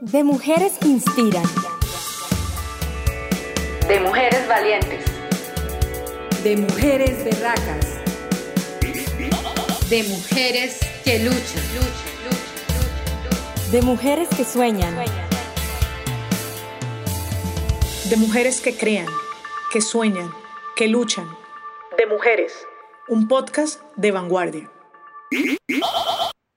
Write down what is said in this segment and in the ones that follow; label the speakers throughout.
Speaker 1: De mujeres que inspiran.
Speaker 2: De mujeres valientes.
Speaker 3: De mujeres berracas.
Speaker 2: De mujeres que luchan.
Speaker 1: De mujeres que sueñan.
Speaker 4: De mujeres que crean, que sueñan, que luchan. De mujeres. Un podcast de vanguardia.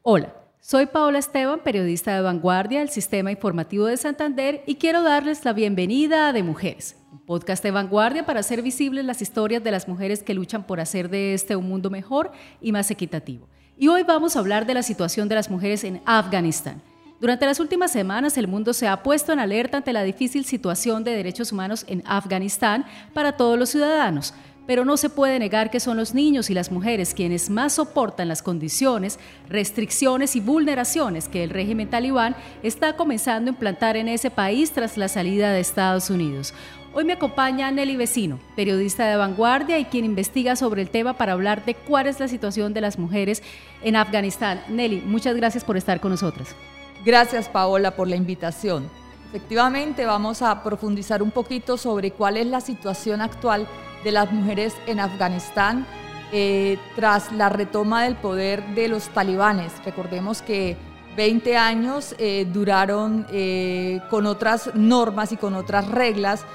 Speaker 5: Hola. Soy Paola Esteban, periodista de Vanguardia del Sistema Informativo de Santander y quiero darles la bienvenida a De Mujeres, podcast de vanguardia para hacer visibles las historias de las mujeres que luchan por hacer de este un mundo mejor y más equitativo. Y hoy vamos a hablar de la situación de las mujeres en Afganistán. Durante las últimas semanas el mundo se ha puesto en alerta ante la difícil situación de derechos humanos en Afganistán para todos los ciudadanos pero no se puede negar que son los niños y las mujeres quienes más soportan las condiciones, restricciones y vulneraciones que el régimen talibán está comenzando a implantar en ese país tras la salida de Estados Unidos. Hoy me acompaña Nelly Vecino, periodista de vanguardia y quien investiga sobre el tema para hablar de cuál es la situación de las mujeres en Afganistán. Nelly, muchas gracias por estar con nosotras.
Speaker 6: Gracias Paola por la invitación. Efectivamente, vamos a profundizar un poquito sobre cuál es la situación actual de las mujeres en Afganistán eh, tras la retoma del poder de los talibanes. Recordemos que 20 años eh, duraron eh, con otras normas y con otras reglas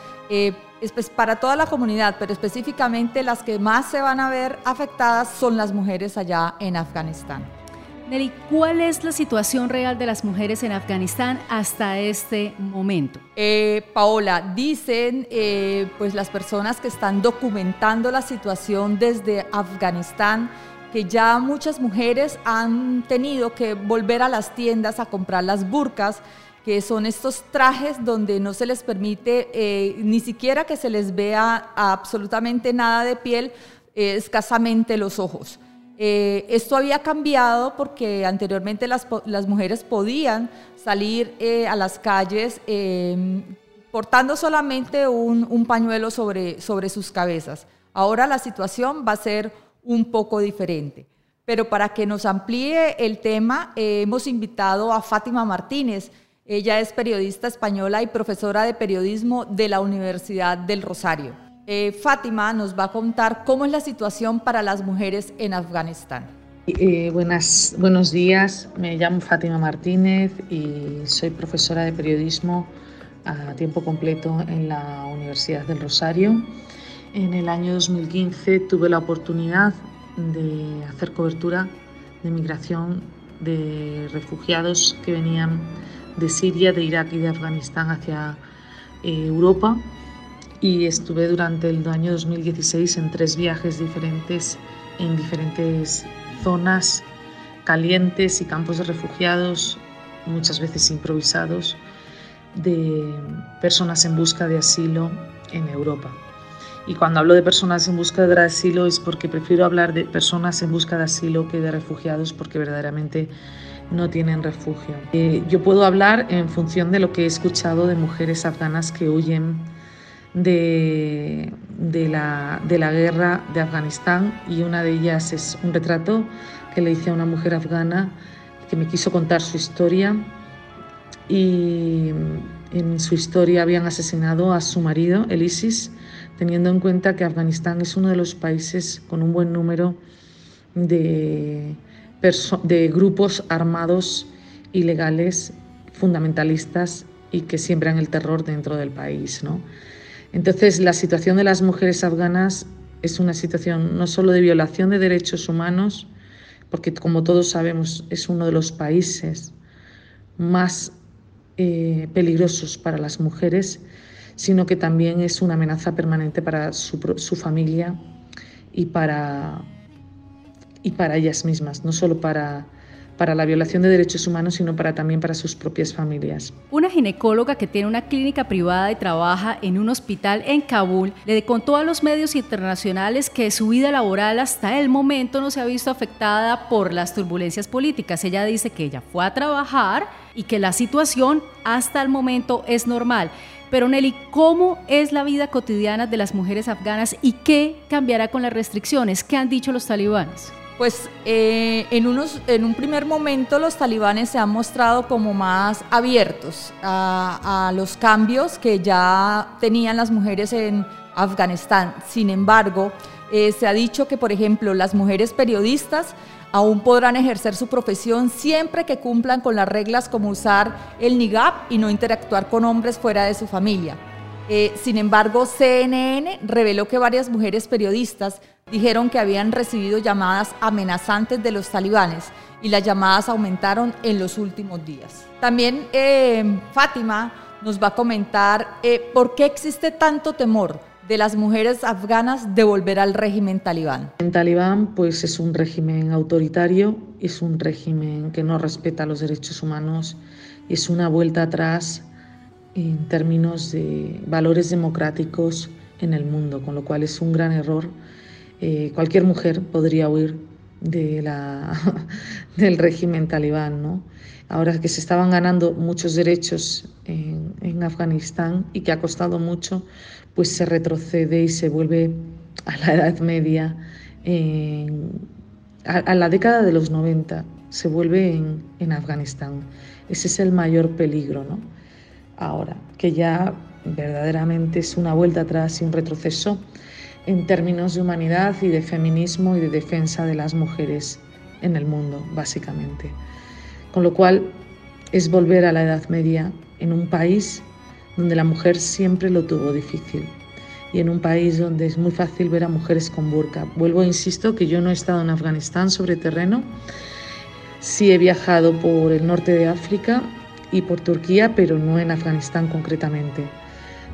Speaker 6: para toda la comunidad, pero específicamente las que más se van a ver afectadas son las mujeres allá en Afganistán.
Speaker 5: Nelly, ¿cuál es la situación real de las mujeres en Afganistán hasta este momento?
Speaker 6: Eh, Paola, dicen eh, pues las personas que están documentando la situación desde Afganistán que ya muchas mujeres han tenido que volver a las tiendas a comprar las burcas, que son estos trajes donde no se les permite eh, ni siquiera que se les vea absolutamente nada de piel, escasamente los ojos. Eh, esto había cambiado porque anteriormente las, mujeres podían salir eh, a las calles em, portando solamente un, pañuelo sobre, sobre sus cabezas. Ahora la situación va a ser un poco diferente. Pero para que nos amplíe el tema, eh, hemos invitado a Fátima Martínez. Ella es periodista española y profesora de periodismo de la Universidad del Rosario. Eh, Fátima nos va a contar cómo es la situación para las mujeres en Afganistán.
Speaker 7: Eh, buenos días, me llamo Fátima Martínez y soy profesora de periodismo a tiempo completo en la Universidad del Rosario. En el año 2015 tuve la oportunidad de hacer cobertura de migración de refugiados que venían de Siria, de Irak y de Afganistán hacia eh, Europa y estuve durante el año 2016 en tres viajes diferentes en diferentes zonas calientes y campos de refugiados, muchas veces improvisados, de personas en busca de asilo en Europa. Y cuando hablo de personas en busca de asilo es porque prefiero hablar de personas en busca de asilo que de refugiados porque verdaderamente no tienen refugio. Eh, yo puedo hablar en función de lo que he escuchado de mujeres afganas que huyen de, la, guerra de Afganistán y una de ellas es un retrato que le hice a una mujer afgana que me quiso contar su historia y en su historia habían asesinado a su marido, el ISIS, teniendo en cuenta que Afganistán es uno de los países con un buen número de, grupos armados ilegales fundamentalistas y que siembran el terror dentro del país. ¿no? Entonces, la situación de las mujeres afganas es una situación no solo de violación de derechos humanos, porque como todos sabemos es uno de los países más eh, peligrosos para las mujeres, sino que también es una amenaza permanente para su, su familia y para, y para ellas mismas, no solo para para la violación de derechos humanos, sino para, también para sus propias familias.
Speaker 5: Una ginecóloga que tiene una clínica privada y trabaja en un hospital en Kabul le contó a los medios internacionales que su vida laboral hasta el momento no se ha visto afectada por las turbulencias políticas. Ella dice que ella fue a trabajar y que la situación hasta el momento es normal. Pero Nelly, ¿cómo es la vida cotidiana de las mujeres afganas y qué cambiará con las restricciones? ¿Qué han dicho los talibanes?
Speaker 6: Pues eh, en, unos, en un primer momento los talibanes se han mostrado como más abiertos a, los cambios que ya tenían las mujeres en Afganistán. Sin embargo, eh, se ha dicho que, por ejemplo, las mujeres periodistas aún podrán ejercer su profesión siempre que cumplan con las reglas como usar el niqab y no interactuar con hombres fuera de su familia. Eh, sin embargo, CNN reveló que varias mujeres periodistas dijeron que habían recibido llamadas amenazantes de los talibanes y las llamadas aumentaron en los últimos días. También eh, Fátima nos va a comentar eh, por qué existe tanto temor de las mujeres afganas de volver al régimen talibán.
Speaker 7: El talibán pues es un régimen autoritario, es un régimen que no respeta los derechos humanos, es una vuelta atrás en términos de valores democráticos en el mundo, con lo cual es un gran error. Eh, cualquier mujer podría huir de la, del régimen talibán. ¿no? Ahora que se estaban ganando muchos derechos en, en, Afganistán y que ha costado mucho, pues se retrocede y se vuelve a la Edad Media, a, a, la década de los 90, se vuelve en, en Afganistán. Ese es el mayor peligro. ¿no? Ahora, que ya verdaderamente es una vuelta atrás y un retroceso en términos de humanidad y de feminismo y de defensa de las mujeres en el mundo, básicamente. Con lo cual es volver a la Edad Media en un país donde la mujer siempre lo tuvo difícil y en un país donde es muy fácil ver a mujeres con burka. Vuelvo, insisto, que yo no he estado en Afganistán sobre terreno, sí he viajado por el norte de África y por Turquía, pero no en Afganistán concretamente.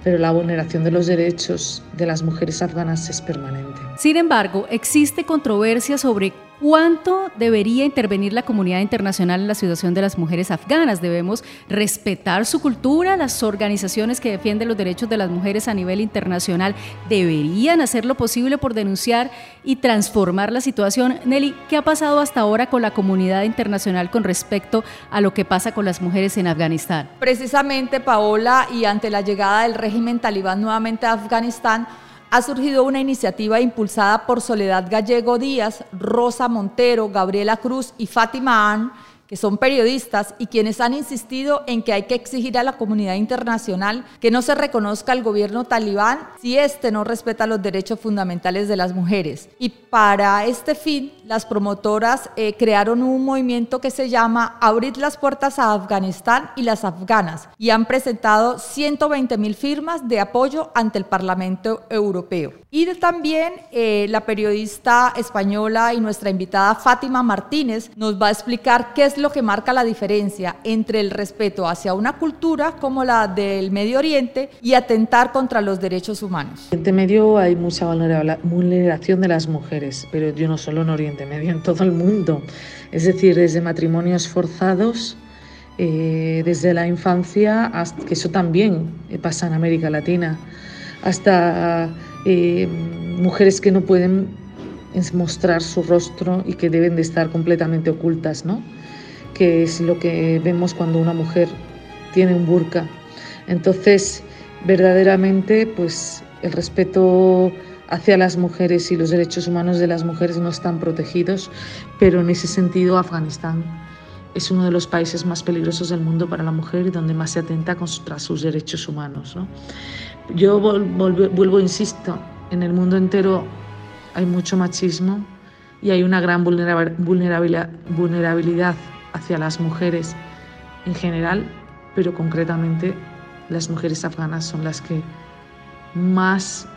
Speaker 7: Pero la vulneración de los derechos de las mujeres afganas es permanente.
Speaker 5: Sin embargo, existe controversia sobre ¿Cuánto debería intervenir la comunidad internacional en la situación de las mujeres afganas? Debemos respetar su cultura, las organizaciones que defienden los derechos de las mujeres a nivel internacional deberían hacer lo posible por denunciar y transformar la situación. Nelly, ¿qué ha pasado hasta ahora con la comunidad internacional con respecto a lo que pasa con las mujeres en Afganistán?
Speaker 6: Precisamente, Paola, y ante la llegada del régimen talibán nuevamente a Afganistán, ha surgido una iniciativa impulsada por Soledad Gallego Díaz, Rosa Montero, Gabriela Cruz y Fátima Ann, que son periodistas y quienes han insistido en que hay que exigir a la comunidad internacional que no se reconozca al gobierno talibán si éste no respeta los derechos fundamentales de las mujeres. Y para este fin, las promotoras eh, crearon un movimiento que se llama Abrir las puertas a Afganistán y las afganas y han presentado 120 mil firmas de apoyo ante el Parlamento Europeo. Y también eh, la periodista española y nuestra invitada Fátima Martínez nos va a explicar qué es lo que marca la diferencia entre el respeto hacia una cultura como la del Medio Oriente y atentar contra los derechos humanos.
Speaker 7: En Oriente Medio hay mucha vulneración de las mujeres, pero yo no solo en Oriente Medio, en todo el mundo. Es decir, desde matrimonios forzados, eh, desde la infancia, hasta, que eso también pasa en América Latina, hasta eh, mujeres que no pueden mostrar su rostro y que deben de estar completamente ocultas, ¿no? Que es lo que vemos cuando una mujer tiene un burka. Entonces, verdaderamente, pues el respeto hacia las mujeres y los derechos humanos de las mujeres no están protegidos, pero en ese sentido Afganistán es uno de los países más peligrosos del mundo para la mujer y donde más se atenta contra sus derechos humanos. Yo vuelvo, insisto, en el mundo entero hay mucho machismo y hay una gran vulnerabilidad hacia las mujeres en general, pero concretamente las mujeres afganas son las que más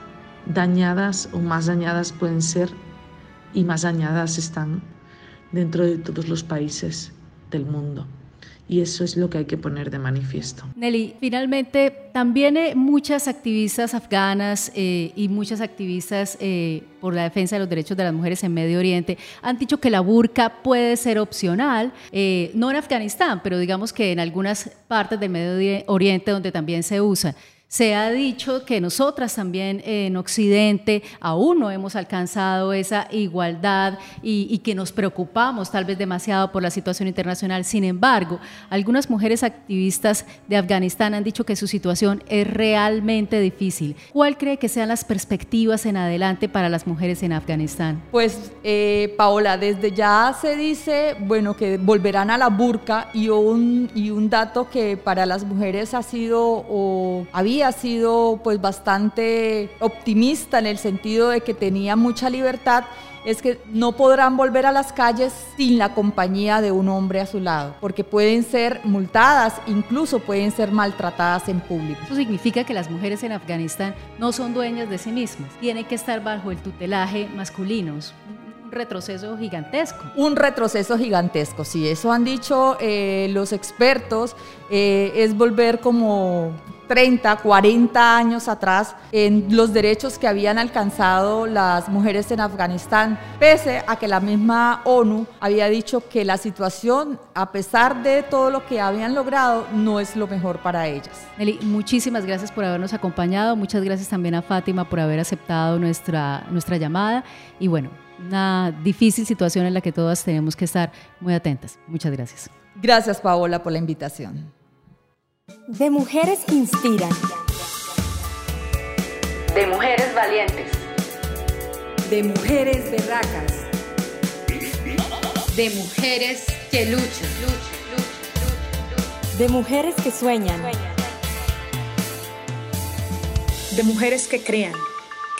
Speaker 7: dañadas o más dañadas pueden ser y más dañadas están dentro de todos los países del mundo y eso es lo que hay que poner de manifiesto.
Speaker 5: Nelly, finalmente también eh, muchas activistas afganas eh, y muchas activistas eh, por la defensa de los derechos de las mujeres en Medio Oriente han dicho que la burka puede ser opcional, no en Afganistán, pero digamos que en algunas partes del Medio Oriente donde también se usa. Se ha dicho que nosotras también en Occidente aún no hemos alcanzado esa igualdad y, que nos preocupamos tal vez demasiado por la situación internacional. Sin embargo, algunas mujeres activistas de Afganistán han dicho que su situación es realmente difícil. ¿Cuál cree que sean las perspectivas en adelante para las mujeres en Afganistán?
Speaker 6: Pues, eh, Paola, desde ya se dice, bueno, que volverán a la burka y un, y un dato que para las mujeres ha sido o había ha sido pues bastante optimista en el sentido de que tenía mucha libertad, es que no podrán volver a las calles sin la compañía de un hombre a su lado, porque pueden ser multadas, incluso pueden ser maltratadas en público.
Speaker 5: Eso significa que las mujeres en Afganistán no son dueñas de sí mismas, tienen que estar bajo el tutelaje masculino un retroceso gigantesco.
Speaker 6: Un retroceso gigantesco, sí, eso han dicho eh, los expertos, eh, es volver como 30, 40 años atrás en los derechos que habían alcanzado las mujeres en Afganistán, pese a que la misma ONU había dicho que la situación, a pesar de todo lo que habían logrado, no es lo mejor para ellas.
Speaker 5: Meli, muchísimas gracias por habernos acompañado, muchas gracias también a Fátima por haber aceptado nuestra, nuestra llamada y bueno, una difícil situación en la que todas tenemos que estar muy atentas. Muchas gracias.
Speaker 6: Gracias Paola por la invitación.
Speaker 1: De mujeres que inspiran.
Speaker 2: De mujeres valientes.
Speaker 3: De mujeres berracas.
Speaker 2: De mujeres que luchan.
Speaker 1: De mujeres que sueñan.
Speaker 4: De mujeres que crean,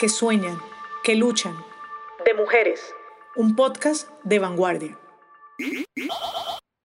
Speaker 4: que sueñan, que luchan. De mujeres. Un podcast de vanguardia.